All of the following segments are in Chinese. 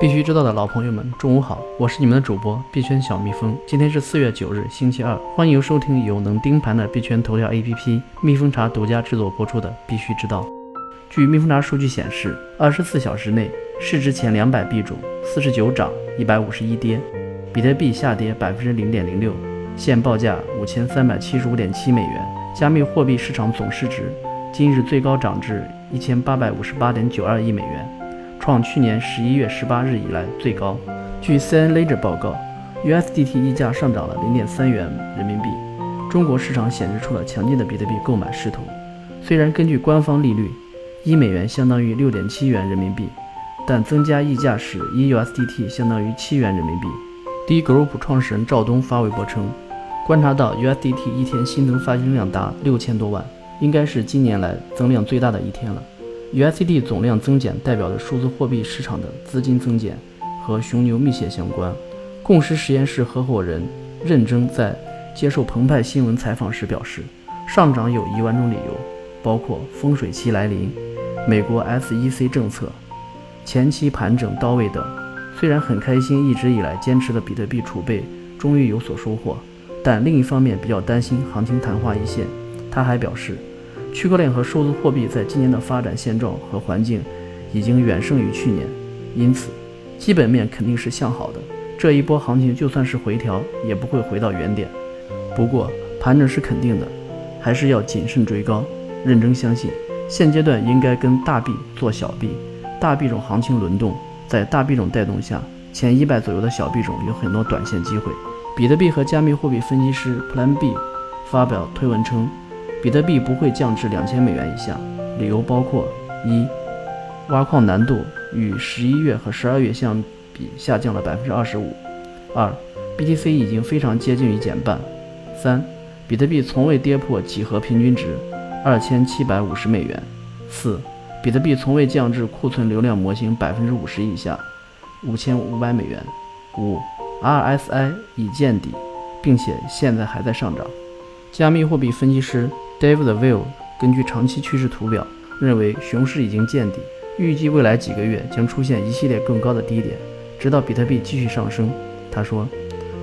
必须知道的老朋友们，中午好，我是你们的主播币圈小蜜蜂。今天是四月九日，星期二，欢迎收听由能盯盘的币圈头条 APP 蜜蜂茶独家制作播出的《必须知道》。据蜜蜂茶数据显示，二十四小时内市值前两百币种，四十九涨，一百五十一跌。比特币下跌百分之零点零六，现报价五千三百七十五点七美元。加密货币市场总市值今日最高涨至一千八百五十八点九二亿美元，创去年十一月十八日以来最高。据 CN l e d e r 报告，USDT 溢价上涨了零点三元人民币。中国市场显示出了强劲的比特币购买势头。虽然根据官方利率，一美元相当于六点七元人民币，但增加溢价时，一 USDT 相当于七元人民币。D Group 创始人赵东发微博称，观察到 USDT 一天新增发行量达六千多万，应该是今年来增量最大的一天了。U.S.D 总量增减代表着数字货币市场的资金增减和熊牛密切相关。共识实验室合伙人任征在接受澎湃新闻采访时表示，上涨有一万种理由，包括风水期来临、美国 SEC 政策、前期盘整到位等。虽然很开心，一直以来坚持的比特币储备终于有所收获，但另一方面比较担心行情昙花一现。他还表示，区块链和数字货币在今年的发展现状和环境已经远胜于去年，因此基本面肯定是向好的。这一波行情就算是回调，也不会回到原点。不过盘整是肯定的，还是要谨慎追高。认真相信，现阶段应该跟大币做小币，大币种行情轮动。在大币种带动下，前一百左右的小币种有很多短线机会。比特币和加密货币分析师 Plan B 发表推文称，比特币不会降至两千美元以下，理由包括：一、挖矿难度与十一月和十二月相比下降了百分之二十五；二、BTC 已经非常接近于减半；三、比特币从未跌破几何平均值二千七百五十美元；四。比特币从未降至库存流量模型百分之五十以下，五千五百美元。五，RSI 已见底，并且现在还在上涨。加密货币分析师 David Will 根据长期趋势图表认为，熊市已经见底，预计未来几个月将出现一系列更高的低点，直到比特币继续上升。他说，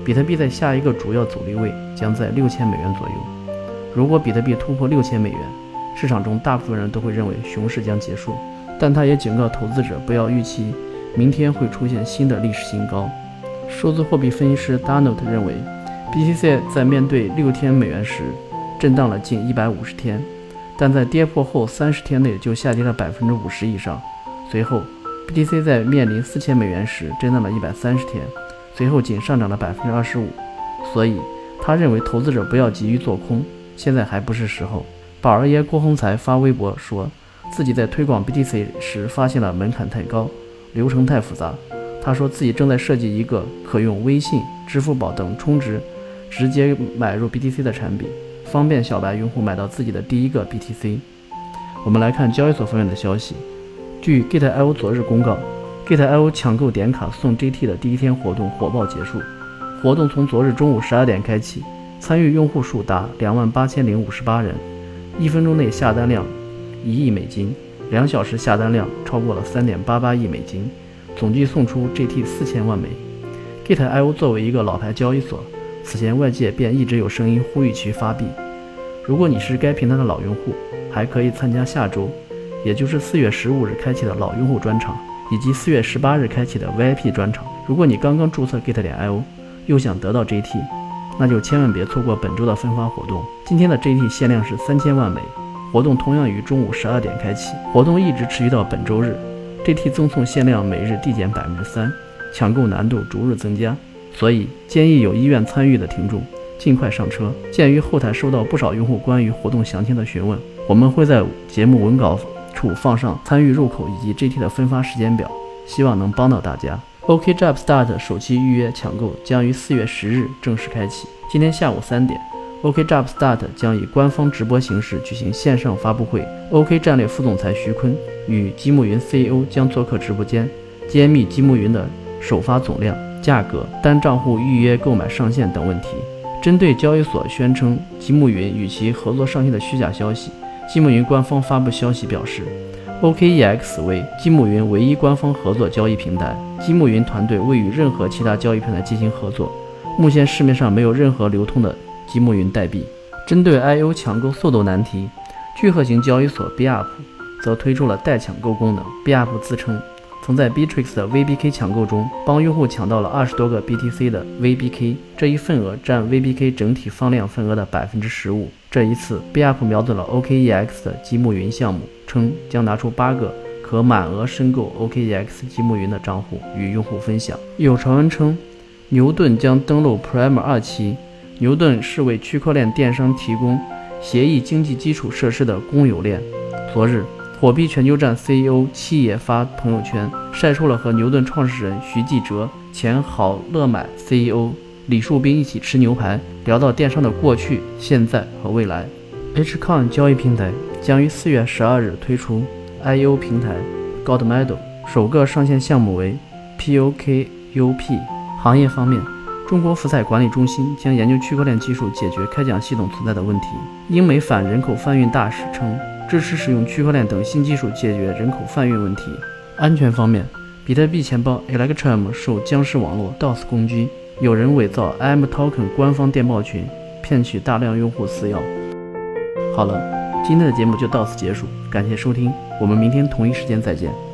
比特币在下一个主要阻力位将在六千美元左右。如果比特币突破六千美元，市场中大部分人都会认为熊市将结束，但他也警告投资者不要预期明天会出现新的历史新高。数字货币分析师 Donald 认为，BTC 在面对六天美元时震荡了近一百五十天，但在跌破后三十天内就下跌了百分之五十以上。随后，BTC 在面临四千美元时震荡了一百三十天，随后仅上涨了百分之二十五。所以，他认为投资者不要急于做空，现在还不是时候。宝儿爷郭宏才发微博说，自己在推广 BTC 时发现了门槛太高，流程太复杂。他说自己正在设计一个可用微信、支付宝等充值直接买入 BTC 的产品，方便小白用户买到自己的第一个 BTC。我们来看交易所方面的消息。据 Gate.io 昨日公告，Gate.io 抢购点卡送 GT 的第一天活动火爆结束，活动从昨日中午十二点开启，参与用户数达两万八千零五十八人。一分钟内下单量一亿美金，两小时下单量超过了三点八八亿美金，总计送出 GT 四千万枚。Gate.io 作为一个老牌交易所，此前外界便一直有声音呼吁其发币。如果你是该平台的老用户，还可以参加下周，也就是四月十五日开启的老用户专场，以及四月十八日开启的 VIP 专场。如果你刚刚注册 Gate.io，又想得到 GT。那就千万别错过本周的分发活动。今天的 GT 限量是三千万枚，活动同样于中午十二点开启，活动一直持续到本周日。GT 赠送限量每日递减百分之三，抢购难度逐日增加，所以建议有意愿参与的听众尽快上车。鉴于后台收到不少用户关于活动详情的询问，我们会在节目文稿处放上参与入口以及 GT 的分发时间表，希望能帮到大家。OKJobStart 首期预约抢购将于四月十日正式开启。今天下午三点，OKJobStart 将以官方直播形式举行线上发布会。OK 战略副总裁徐坤与积木云 CEO 将做客直播间，揭秘积木云的首发总量、价格、单账户预约购买上限等问题。针对交易所宣称积木云与其合作上线的虚假消息，积木云官方发布消息表示。OKEX 为积木云唯一官方合作交易平台，积木云团队未与任何其他交易平台进行合作。目前市面上没有任何流通的积木云代币。针对 I/O 抢购速度难题，聚合型交易所 BUP 则推出了代抢购功能。BUP 自称曾在 Bitrix 的 VBK 抢购中帮用户抢到了二十多个 BTC 的 VBK，这一份额占 VBK 整体放量份额的百分之十五。这一次，BUP 瞄准了 OKEX 的积木云项目。称将拿出八个可满额申购 OKEX 积木云的账户与用户分享。有传闻称，牛顿将登陆 Prime 二期。牛顿是为区块链电商提供协议经济基础设施的公有链。昨日，火币全球站 CEO 七爷发朋友圈，晒出了和牛顿创始人徐继哲、前好乐买 CEO 李树斌一起吃牛排，聊到电商的过去、现在和未来。Hcon 交易平台。将于四月十二日推出 I/O 平台 god medal 首个上线项目为 POKUP。行业方面，中国福彩管理中心将研究区块链技术解决开奖系统存在的问题。英美反人口贩运大使称，支持使用区块链等新技术解决人口贩运问题。安全方面，比特币钱包 Electrum 受僵尸网络 DOS 攻击，有人伪造 M Token 官方电报群，骗取大量用户私钥。好了。今天的节目就到此结束，感谢收听，我们明天同一时间再见。